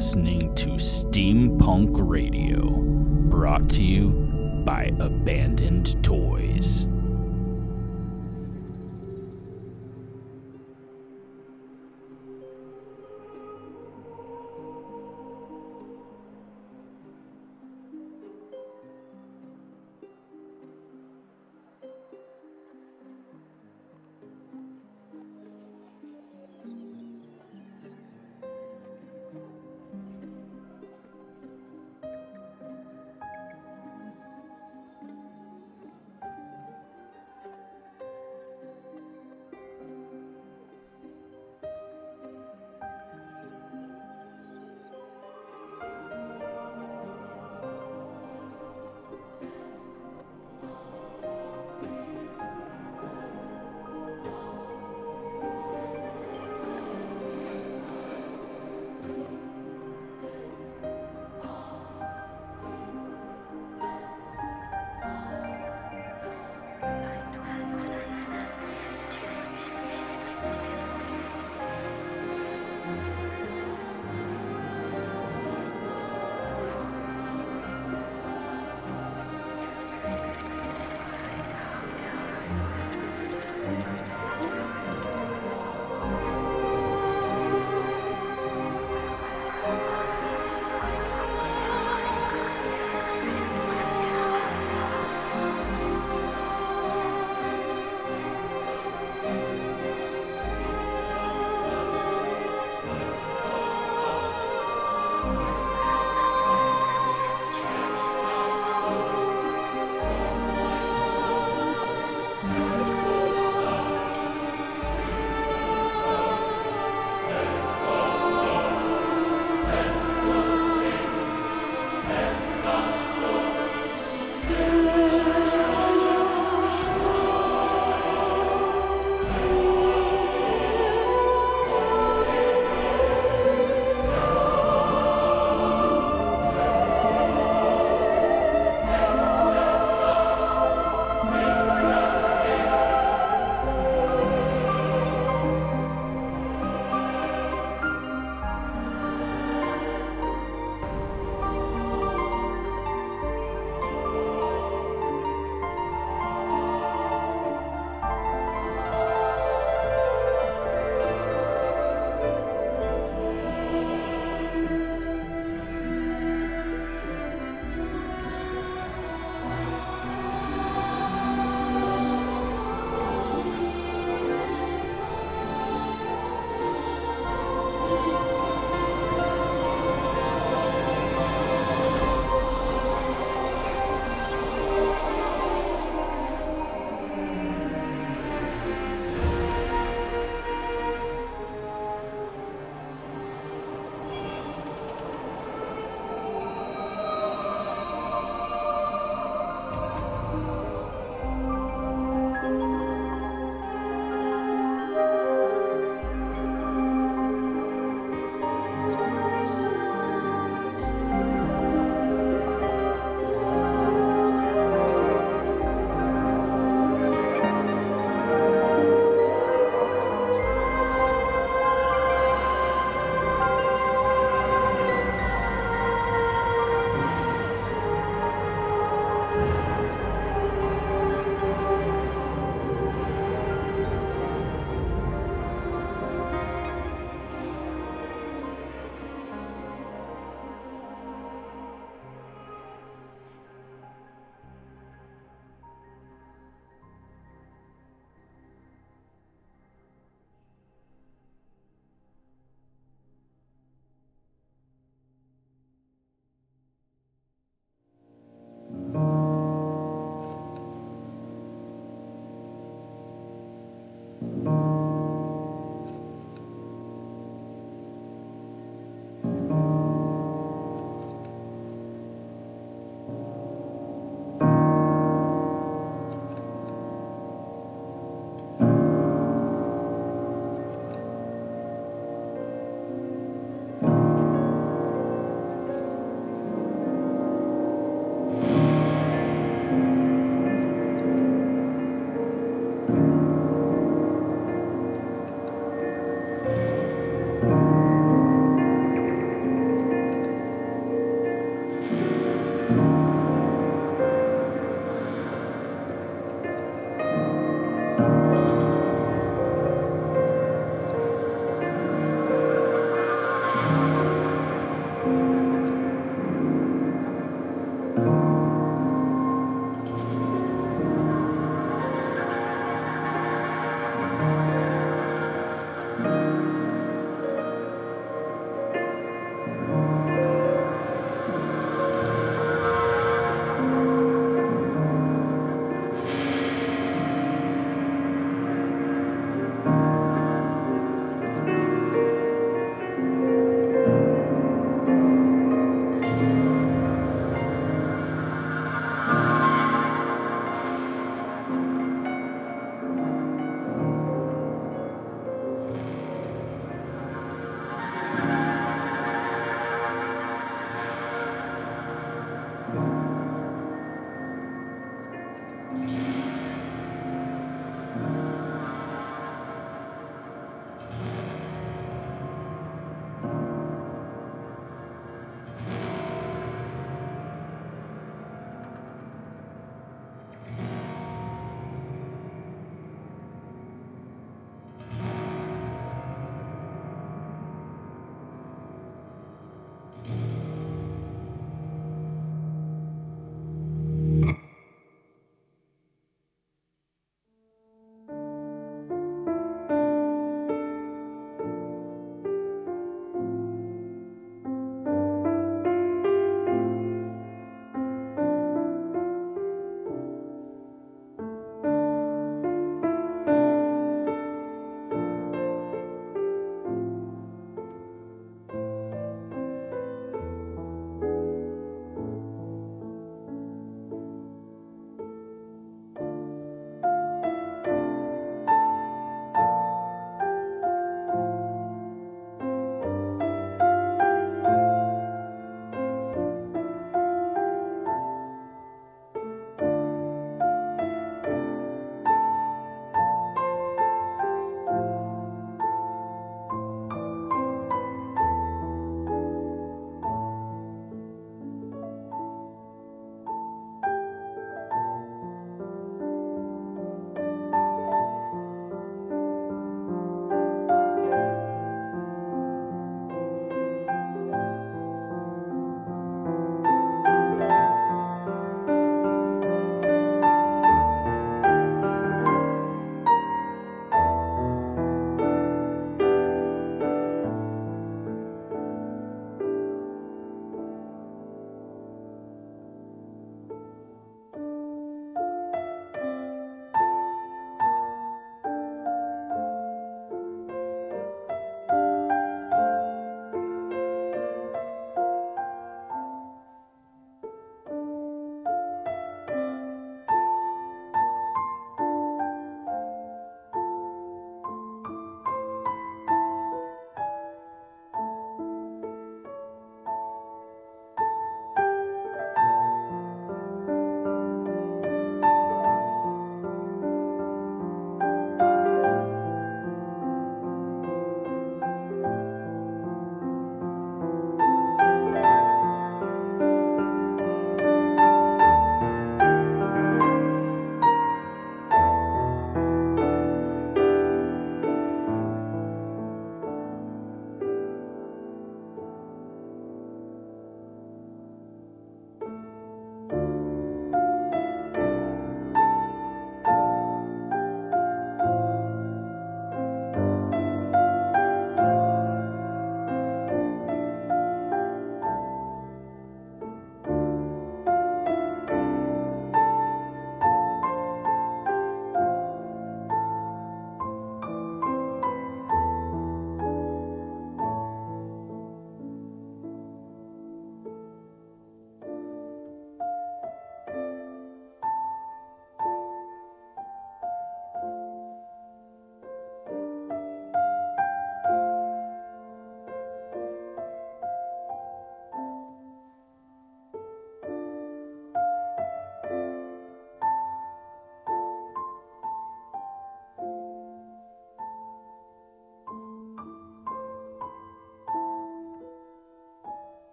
listening to Steampunk Radio, brought to you by Abandoned Toys.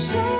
手